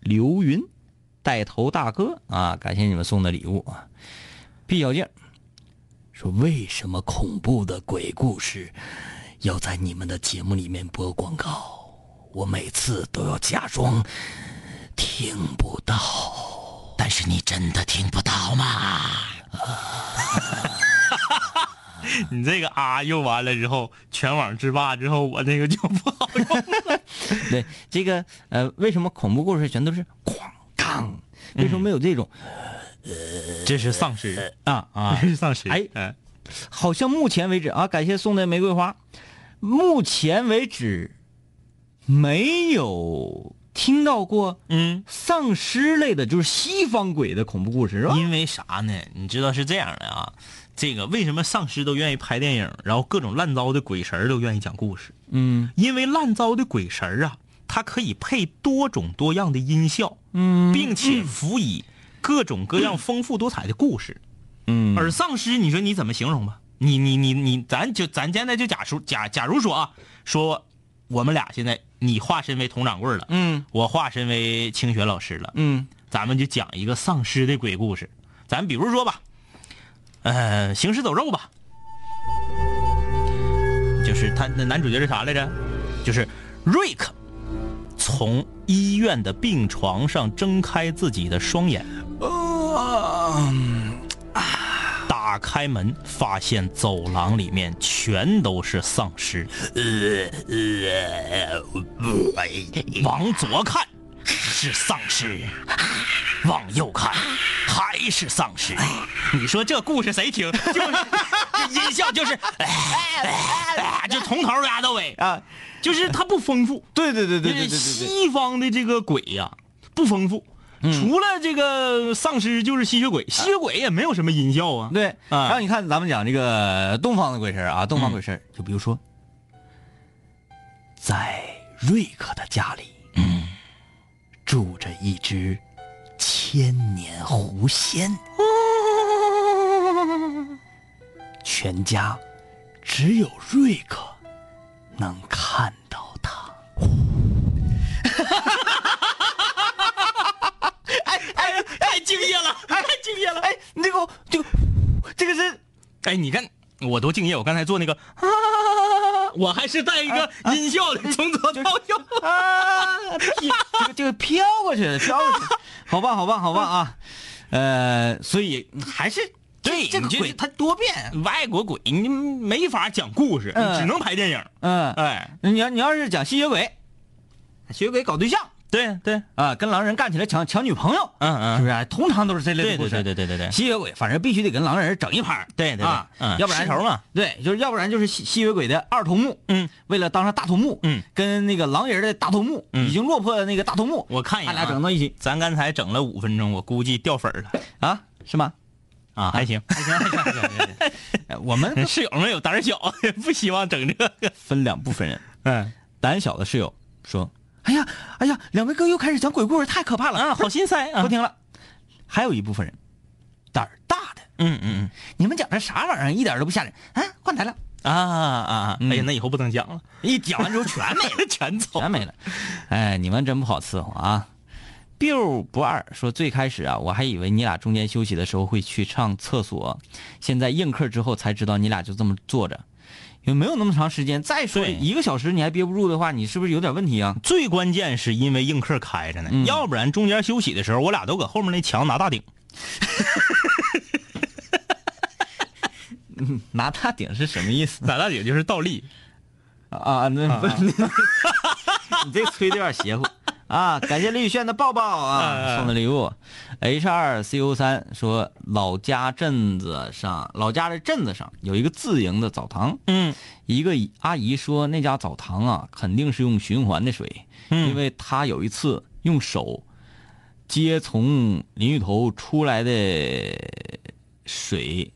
流云，带头大哥啊，感谢你们送的礼物啊。毕小静说：“为什么恐怖的鬼故事要在你们的节目里面播广告？我每次都要假装听不到，但是你真的听不到吗？” 你这个啊用完了之后，全网制霸之后，我那个就不好用了。对，这个呃，为什么恐怖故事全都是哐当？为什么没有这种？这是丧尸啊啊这是丧尸。哎嗯好像目前为止啊，感谢送的玫瑰花，目前为止没有听到过嗯，丧尸类的，就是西方鬼的恐怖故事是吧？因为啥呢？你知道是这样的啊，这个为什么丧尸都愿意拍电影，然后各种烂糟的鬼神儿都愿意讲故事？嗯因为烂糟的鬼神儿啊，它可以配多种多样的音效，嗯并且辅以各种各样丰富多彩的故事。嗯而丧尸，你说你怎么形容吧？你你你你，咱就咱现在就假说假假如说啊，说我们俩现在你化身为佟掌柜了，嗯我化身为清雪老师了，嗯咱们就讲一个丧尸的鬼故事。咱比如说吧，呃，行尸走肉吧，就是他那男主角是啥来着？就是瑞克从医院的病床上睁开自己的双眼，啊打开门，发现走廊里面全都是丧尸。往左看是丧尸，往右看还是丧尸。你说这故事谁听？就是这音效就是，就从头压到尾，啊，就是它不丰富。对对对对对对对对，西方的这个鬼呀、不丰富。除了这个丧尸，就是吸血鬼，吸血鬼也没有什么音效啊。对，啊然后你看咱们讲这个东方的鬼神啊，东方鬼神，就比如说，在瑞克的家里，嗯，住着一只千年狐仙，全家只有瑞克能看到他。哎 哎，太敬业了，太敬业了。哎，那个这个这个是哎，你看我多敬业，我刚才做那个啊，我还是带一个音效的，从左到右。啊，这个这个飘过去了，飘过去了，好吧，好吧，好吧啊，呃，所以还是对，这个鬼它多变，外国鬼你没法讲故事，嗯。你只能拍电影。嗯，哎，你要你要是讲吸血鬼，吸血鬼搞对象对对，啊，跟狼人干起来抢抢女朋友，嗯嗯。是不是？通常都是这类对对的故事。对对对对。对吸血鬼反正必须得跟狼人整一盘，对对对。啊，嗯要不然势头嘛，对，就是要不然就是吸吸血鬼的二头目，嗯，为了当上大头目，嗯，跟那个狼人的大头目嗯。已经落魄的那个大头目，我看一眼啊他俩整到一起。咱刚才整了五分钟，我估计掉粉儿了。啊，是吗？啊，还行。还行还行还行 我们室友们有胆小，不希望整这个。分两部分人，嗯。胆小的室友说：“哎呀，哎呀，两位哥又开始讲鬼故事，太可怕了啊，好心塞啊！不听了。”还有一部分人，胆儿大的嗯嗯嗯你们讲的啥玩意儿，一点都不吓人。啊，换台了，嗯啊啊啊！哎呀，那以后不能讲了，一讲完之后全没了，全走。全没了。哎，你们真不好伺候啊！biu 不二说，最开始啊，我还以为你俩中间休息的时候会去上厕所，现在映客之后才知道你俩就这么坐着，因为没有那么长时间。再说一个小时你还憋不住的话，你是不是有点问题啊？最关键是因为映客开着呢，嗯要不然中间休息的时候，我俩都搁后面那墙拿大顶。拿大顶是什么意思？拿大顶就是倒立。啊，那不，你这吹的有点邪乎啊！感谢李宇轩的抱抱啊，送的礼物。H 二 C O 三说，老家镇子上，老家的镇子上有一个自营的澡堂，嗯一个阿姨说那家澡堂啊，肯定是用循环的水，嗯因为她有一次用手接从淋浴头出来的水，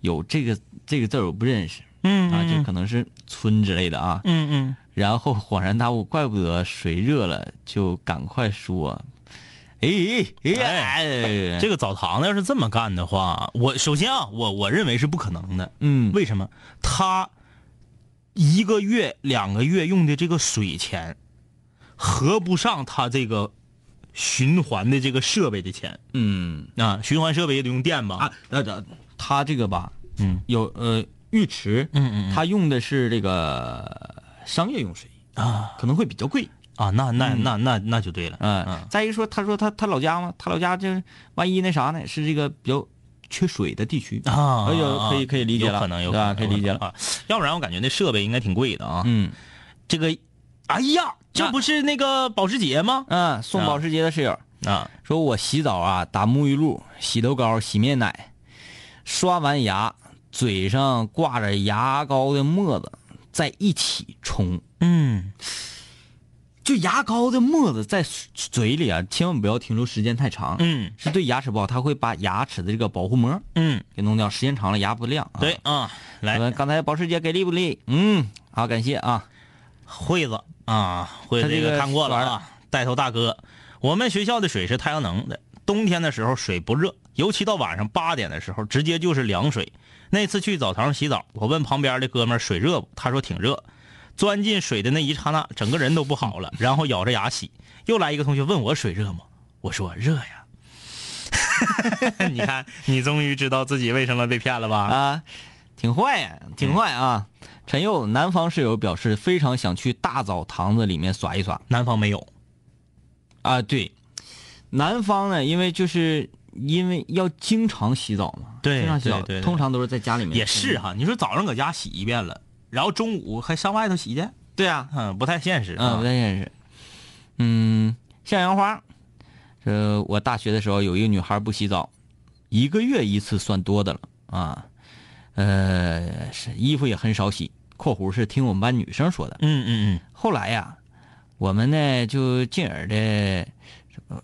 有这个这个字我不认识嗯啊，这可能是村之类的啊。嗯嗯，然后恍然大悟，怪不得水热了就赶快说，哎哎哎，这个澡堂子要是这么干的话，我首先啊，我我认为是不可能的。嗯为什么？他一个月、两个月用的这个水钱，合不上他这个循环的这个设备的钱嗯啊。循环设备也得用电吧？啊，那那他这个吧，嗯有呃浴池，嗯嗯嗯他用的是这个商业用水啊可能会比较贵。啊，那那那那那就对了。嗯，再一个说，他说他他老家嘛，他老家就是万一那啥呢，是这个比较缺水的地区。啊，哎呦可以可以理解了有可能有可能可以理解了啊。要不然我感觉那设备应该挺贵的啊。嗯这个，哎呀，这不是那个保时捷吗？嗯，送保时捷的室友啊，说，我洗澡啊，打沐浴露、洗头膏、洗面奶，刷完牙，嘴上挂着牙膏的沫子，在一起冲。嗯就牙膏的沫子在嘴里啊，千万不要停留时间太长，嗯是对牙齿不好，它会把牙齿的这个保护膜嗯，给弄掉，时间长了牙不亮。啊、对，啊，来我们刚才保时捷给力不力？嗯，好，感谢啊。惠子啊，惠子他这个看过了啊，带头大哥。我们学校的水是太阳能的，冬天的时候水不热，尤其到晚上八点的时候，直接就是凉水。那次去澡堂洗澡，我问旁边的哥们儿水热不？他说挺热。钻进水的那一刹那，整个人都不好了，然后咬着牙洗。又来一个同学问我水热吗？我说热呀。你看，你终于知道自己为什么被骗了吧？啊，挺坏呀，挺坏啊！陈佑南方室友表示非常想去大澡堂子里面耍一耍南方没有，啊。对，南方呢，因为就是因为要经常洗澡嘛，对经常洗澡，对对对通常都是在家里面。也是哈。你说早上搁家洗一遍了，然后中午还上外头洗去，对啊，嗯，不太现实嗯，啊不太现实。嗯，向阳花，这我大学的时候有一个女孩不洗澡，一个月一次算多的了啊。呃，是衣服也很少洗（括弧是听我们班女生说的）。嗯嗯后来呀，我们呢就进而的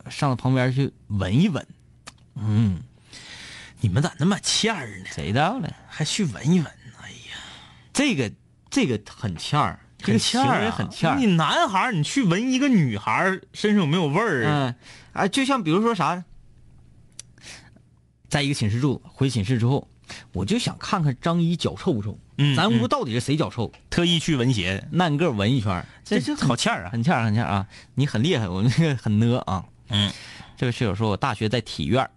上到旁边去闻一闻，嗯，嗯，你们咋那么欠儿呢？谁到了？还去闻一闻？哎呀，这个这个很欠儿，这个行为欠儿啊很欠儿。你男孩儿，你去闻一个女孩儿身上有没有味儿？嗯，啊，就像比如说啥，在一个寝室住，回寝室之后，我就想看看张一脚臭不臭。嗯咱屋嗯到底是谁脚臭？特意去闻鞋，按个闻一圈儿，这这好欠儿啊！很欠儿很欠儿啊！你很厉害，我那个很呢啊。嗯，这个室友说，我大学在体院儿，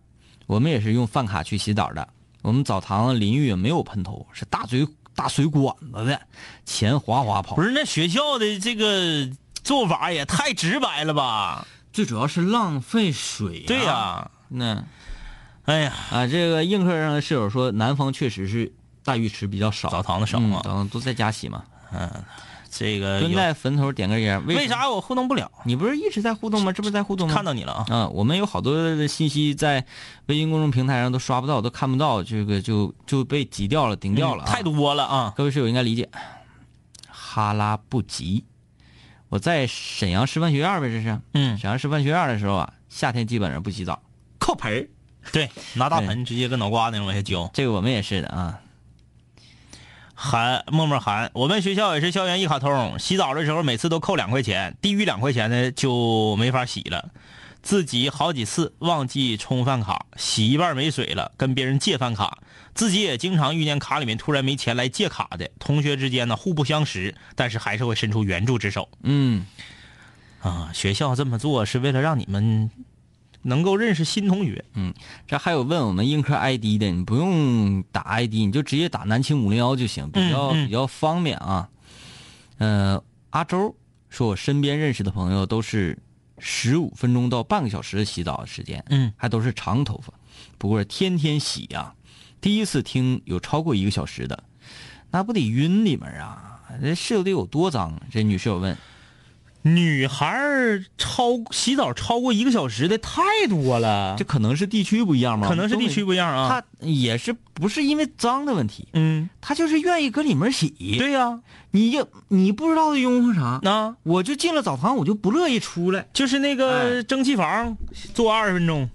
我们也是用饭卡去洗澡的。我们澡堂淋浴没有喷头，是大水大水管子的，钱哗哗跑。不是那学校的这个做法也太直白了吧？最主要是浪费水、对呀、那哎呀，啊，这个映客上的室友说，南方确实是大浴池比较少，澡堂子少嗯啊澡堂都在家洗嘛。这个蹲在坟头点根烟，为？啥我互动不了？你不是一直在互动吗？这不是在互动吗？看到你了啊！啊，我们有好多的信息在微信公众平台上都刷不到，都看不到，这个就就被挤掉了，顶掉了、啊太多了啊！各位室友应该理解。哈拉不吉，我在沈阳师范学院呗，这是。嗯，沈阳师范学院的时候啊，夏天基本上不洗澡，靠盆儿。对，拿大盆直接跟脑瓜那种往下浇。这个我们也是的啊。韩默默韩，我们学校也是校园一卡通，洗澡的时候每次都扣两块钱，低于两块钱的就没法洗了。自己好几次忘记充饭卡，洗一半没水了，跟别人借饭卡。自己也经常遇见卡里面突然没钱来借卡的。同学之间呢互不相识，但是还是会伸出援助之手。嗯，啊，学校这么做是为了让你们能够认识新同学。嗯这还有问我们映客 ID 的，你不用打 ID，你就直接打南青五零幺就行，比较、嗯嗯比较方便啊。呃，阿周说，我身边认识的朋友都是十五分钟到半个小时的洗澡时间，嗯，还都是长头发，不过天天洗呀、第一次听有超过一个小时的，那不得晕里面啊？这室友得有多脏？这女室友问。女孩儿超洗澡超过一个小时的太多了，这可能是地区不一样吗？可能是地区不一样啊。他也是不是因为脏的问题，嗯，他就是愿意搁里面洗。对呀、你就你不知道的拥护啥？那、我就进了澡堂，我就不乐意出来就是那个蒸汽房坐二十分钟，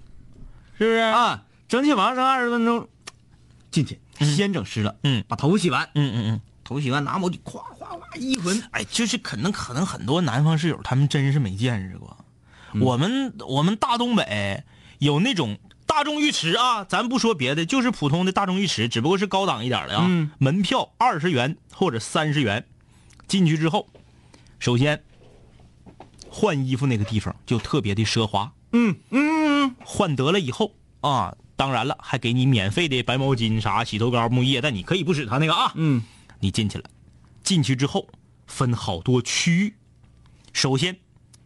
是不是？啊！蒸汽房蒸二十分钟，进去先整湿了，嗯把头洗完，嗯嗯嗯。头洗完拿毛巾咵咵咵一捆，哎，就是可能可能很多南方室友他们真是没见识过。我们我们大东北有那种大众浴池啊，咱不说别的，就是普通的大众浴池，只不过是高档一点的啊。嗯门票二十元或者三十元，进去之后，首先换衣服那个地方就特别的奢华。嗯嗯，换得了以后啊，当然了，还给你免费的白毛巾啥、洗头膏、沐浴液，但你可以不使它那个啊。嗯，你进去了，进去之后分好多区域，首先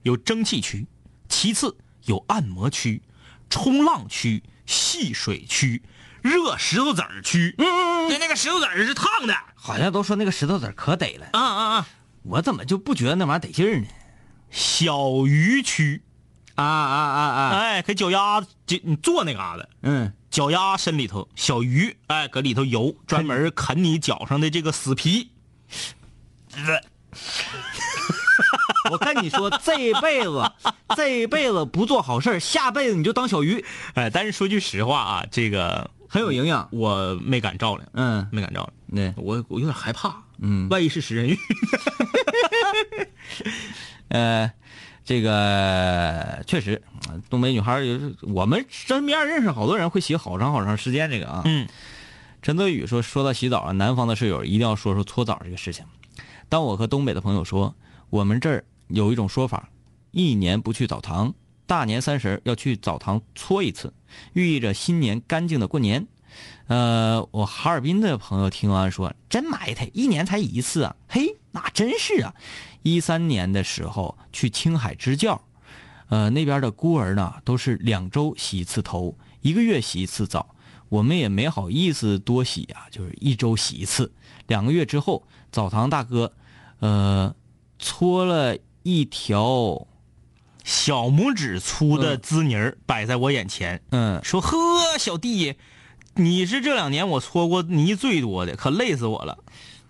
有蒸汽区，其次有按摩区、冲浪区、戏水区、热石头子儿区。嗯嗯对，那个石头子儿是烫的。好像都说那个石头子儿可得了，啊啊啊！我怎么就不觉得那玩意儿得劲儿呢？小鱼区，啊啊啊啊！哎，给脚丫子就你坐那嘎达。嗯，脚丫伸里头，小鱼哎搁里头游，专门啃你脚上的这个死皮。我跟你说，这一辈子这一辈子不做好事儿下辈子你就当小鱼，哎，但是说句实话啊，这个很有营养。我没敢照亮，嗯，没敢照亮，对，我我有点害怕，嗯，万一是食人鱼。呃，这个确实，呃东北女孩儿有我们身边认识好多人会洗好长好长时间。这个啊，嗯，陈泽宇说，说到洗澡啊，南方的室友一定要说说搓澡这个事情。当我和东北的朋友说，我们这儿有一种说法，一年不去澡堂，大年三十要去澡堂搓一次，寓意着新年干净的过年。呃，我哈尔滨的朋友听完说，真埋汰，一年才一次啊！嘿，那真是啊！一三年的时候去青海支教，呃，那边的孤儿呢都是两周洗一次头，一个月洗一次澡。我们也没好意思多洗啊，就是一周洗一次。两个月之后，澡堂大哥，呃，搓了一条，小拇指粗的滋泥儿摆在我眼前，嗯，说：“呵，小弟，你是这两年我搓过泥最多的，可累死我了。”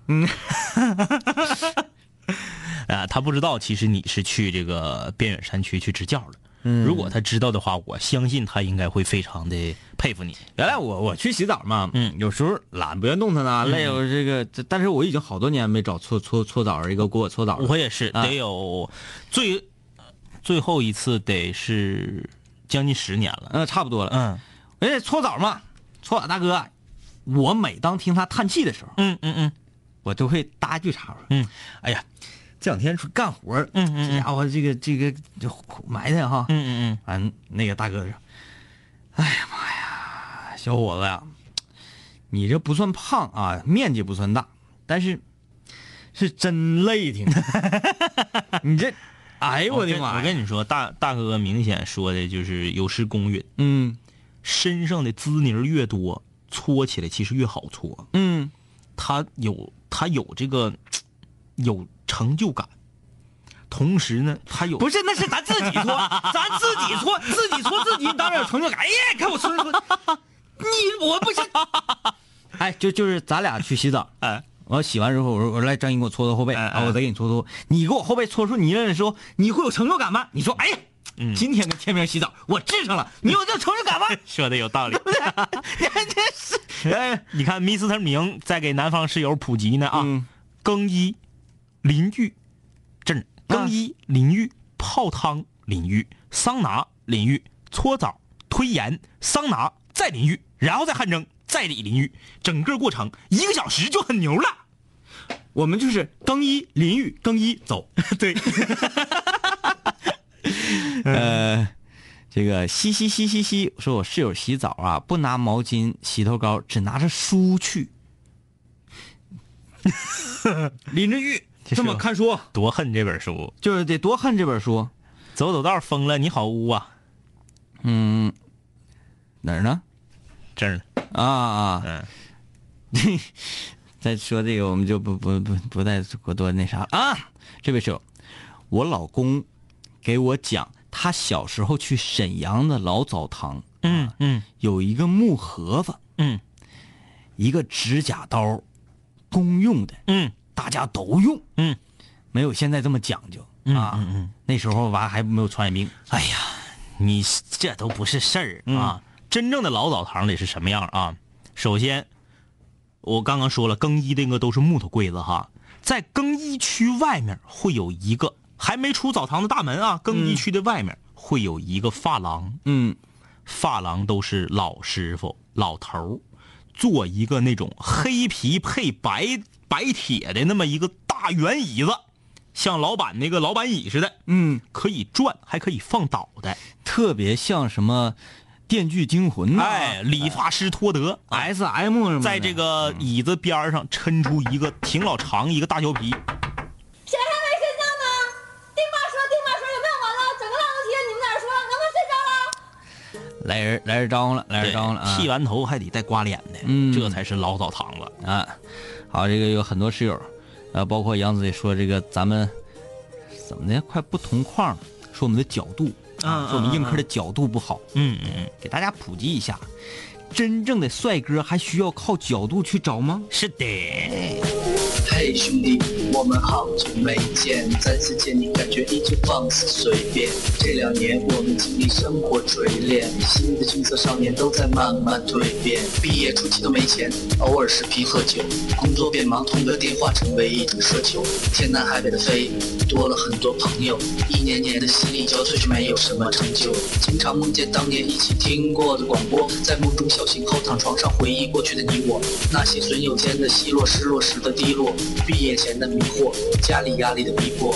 嗯，啊，他不知道，其实你是去这个边远山区去支教了。嗯如果他知道的话，我相信他应该会非常的佩服你。原来我我去洗澡嘛，嗯有时候懒不愿动弹呐，累我这个，但是我已经好多年没找搓搓搓澡儿一个给我搓澡了。我也是，啊得有最最后一次得是将近十年了。嗯，差不多了。嗯而且搓澡嘛，搓澡大哥，我每当听他叹气的时候，嗯嗯嗯我都会搭一句茬儿。嗯，哎呀，这两天出干活儿嗯嗯这家伙这个这个就埋汰哈。嗯嗯嗯完，那个大哥说：“哎呀妈呀，小伙子呀，你这不算胖啊，面积不算大，但是是真累挺。你这，哎嗯，呦我的妈！我跟你说，大大哥明显说的就是有失公允，嗯身上的滋泥儿越多，搓起来其实越好搓。嗯，他有他有这个有成就感，同时呢，他有不是，那是咱自己搓，咱自己搓，自己搓自己，当然有成就感。哎呀，看我搓搓，你我不行。哎，就就是咱俩去洗澡，哎，我洗完之后，我说我说来张英给我搓搓后背，哎哎啊，我再给你搓搓。你给我后背搓出泥来的时候，你会有成就感吗？你说，哎呀，嗯今天跟天明洗澡，我治上了，你有这成就感吗？说的有道理。你还真是，哎，你看，Mr. 明在给南方室友普及呢啊，嗯更衣、淋浴，这儿更衣、淋浴、泡汤、淋浴、桑拿、淋浴、搓澡、推盐、桑拿，再淋浴，然后再汗蒸，再理淋浴，整个过程一个小时就很牛了。我们就是更衣、淋浴、更衣走。对，呃，这个嘻嘻嘻嘻嘻，说我室友洗澡啊，不拿毛巾、洗头膏，只拿着书去，淋着浴这么看书，多恨这本书，就是得多恨这本书。走走道疯了，你好污啊！嗯，哪儿呢？这儿呢，啊啊，嗯，再说这个，我们就不不不不再过多那啥了啊。这位室友，我老公给我讲，他小时候去沈阳的老澡堂，嗯嗯有一个木盒子，嗯一个指甲刀，公用的，嗯大家都用，嗯，没有现在这么讲究啊。嗯嗯那时候娃还没有传染病，哎呀，你这都不是事儿啊！真正的老澡堂里是什么样啊？首先，我刚刚说了，更衣的那个都是木头柜子哈，在更衣区外面会有一个，还没出澡堂的大门啊，更衣区的外面会有一个发廊，嗯。发廊都是老师傅、老头儿，做一个那种黑皮配白白铁的那么一个大圆椅子，像老板那个老板椅似的，嗯，可以转，还可以放倒的。特别像什么《电锯惊魂》呐，哎，理发师托德。S M 什么，在这个椅子边上抻出一个挺老长一个大胶皮，谁还没睡觉呢？丁妈说，丁妈说有没有完了？整个浪头贴，你们在这说，能不能睡着了？来人来人招呼了，来人招呼了啊！剃完头还得带刮脸的，嗯这才是老澡堂子。啊，好，这个有很多室友，呃，包括杨子也说这个咱们怎么的快不同框，说我们的角度，啊，说我们硬客的角度不好，嗯嗯嗯，给大家普及一下，真正的帅哥还需要靠角度去找吗？是的，嘿，兄弟，我们好久没见，再次见你感觉依旧放肆随便。这两年我们经历生活锤炼，新的青涩少年都在慢慢蜕变。毕业初期都没钱，偶尔视频喝酒，工作变忙，通个电话成为一种奢求。天南海北的飞，多了很多朋友，一年年的心力交瘁却没有什么成就。经常梦见当年一起听过的广播，在梦中醒后躺床上回忆过去的你我，那些损友间的奚落，失落时的低落，毕业前的迷惑，家里压力的逼迫。